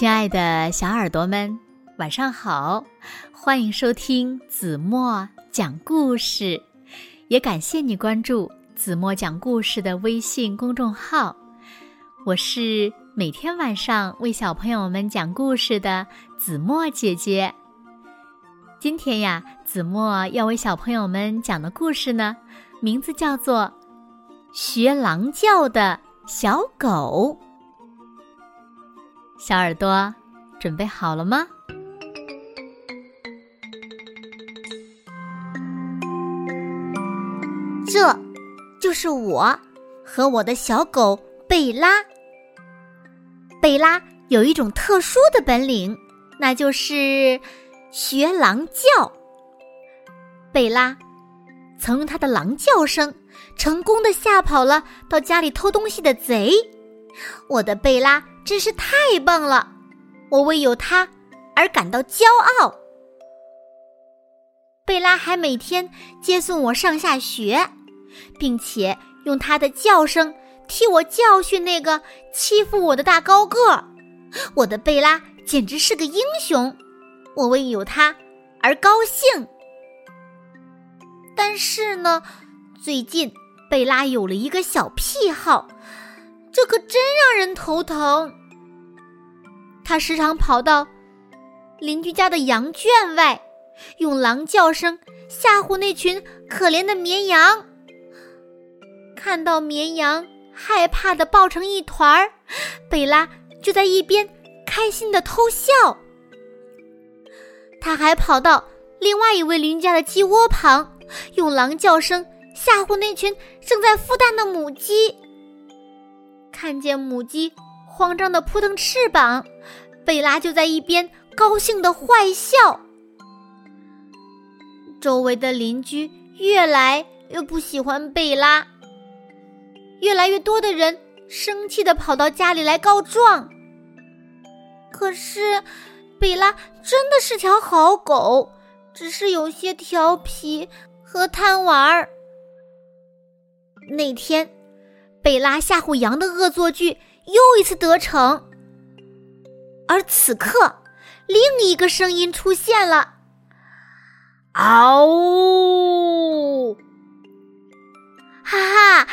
亲爱的小耳朵们，晚上好！欢迎收听子墨讲故事，也感谢你关注子墨讲故事的微信公众号。我是每天晚上为小朋友们讲故事的子墨姐姐。今天呀，子墨要为小朋友们讲的故事呢，名字叫做《学狼叫的小狗》。小耳朵，准备好了吗？这，就是我和我的小狗贝拉。贝拉有一种特殊的本领，那就是学狼叫。贝拉曾用它的狼叫声，成功的吓跑了到家里偷东西的贼。我的贝拉。真是太棒了！我为有他而感到骄傲。贝拉还每天接送我上下学，并且用它的叫声替我教训那个欺负我的大高个。我的贝拉简直是个英雄，我为有他而高兴。但是呢，最近贝拉有了一个小癖好。这可真让人头疼。他时常跑到邻居家的羊圈外，用狼叫声吓唬那群可怜的绵羊。看到绵羊害怕的抱成一团儿，贝拉就在一边开心的偷笑。他还跑到另外一位邻居家的鸡窝旁，用狼叫声吓唬那群正在孵蛋的母鸡。看见母鸡慌张的扑腾翅膀，贝拉就在一边高兴的坏笑。周围的邻居越来越不喜欢贝拉，越来越多的人生气的跑到家里来告状。可是，贝拉真的是条好狗，只是有些调皮和贪玩儿。那天。贝拉吓唬羊的恶作剧又一次得逞，而此刻，另一个声音出现了：“嗷呜！”哈哈，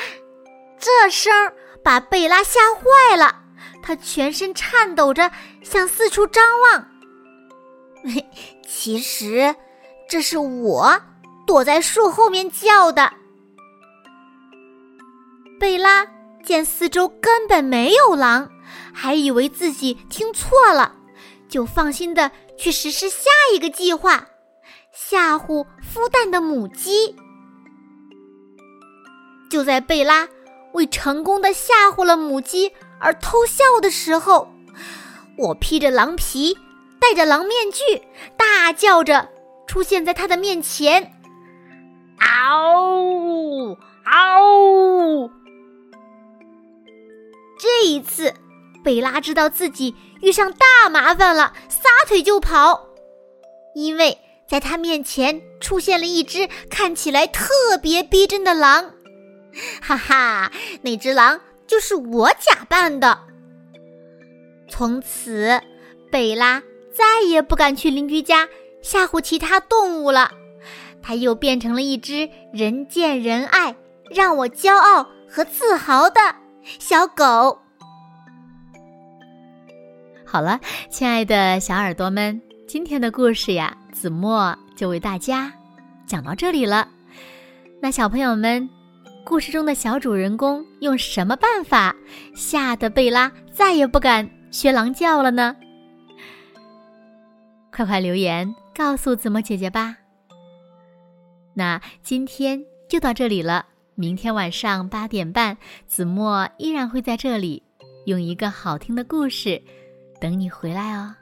这声把贝拉吓坏了，他全身颤抖着向四处张望。其实，这是我躲在树后面叫的。贝拉见四周根本没有狼，还以为自己听错了，就放心的去实施下一个计划，吓唬孵蛋的母鸡。就在贝拉为成功的吓唬了母鸡而偷笑的时候，我披着狼皮，戴着狼面具，大叫着出现在他的面前，嗷呜，嗷呜！这一次，贝拉知道自己遇上大麻烦了，撒腿就跑。因为在他面前出现了一只看起来特别逼真的狼，哈哈，那只狼就是我假扮的。从此，贝拉再也不敢去邻居家吓唬其他动物了，他又变成了一只人见人爱、让我骄傲和自豪的。小狗，好了，亲爱的小耳朵们，今天的故事呀，子墨就为大家讲到这里了。那小朋友们，故事中的小主人公用什么办法吓得贝拉再也不敢学狼叫了呢？快快留言告诉子墨姐姐吧。那今天就到这里了。明天晚上八点半，子墨依然会在这里，用一个好听的故事等你回来哦。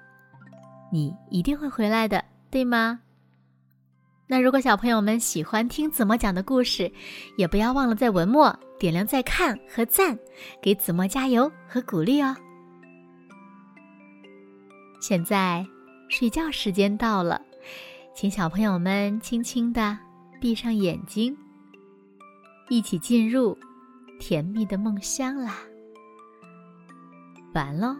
你一定会回来的，对吗？那如果小朋友们喜欢听子墨讲的故事，也不要忘了在文末点亮再看和赞，给子墨加油和鼓励哦。现在睡觉时间到了，请小朋友们轻轻的闭上眼睛。一起进入甜蜜的梦乡啦！完喽。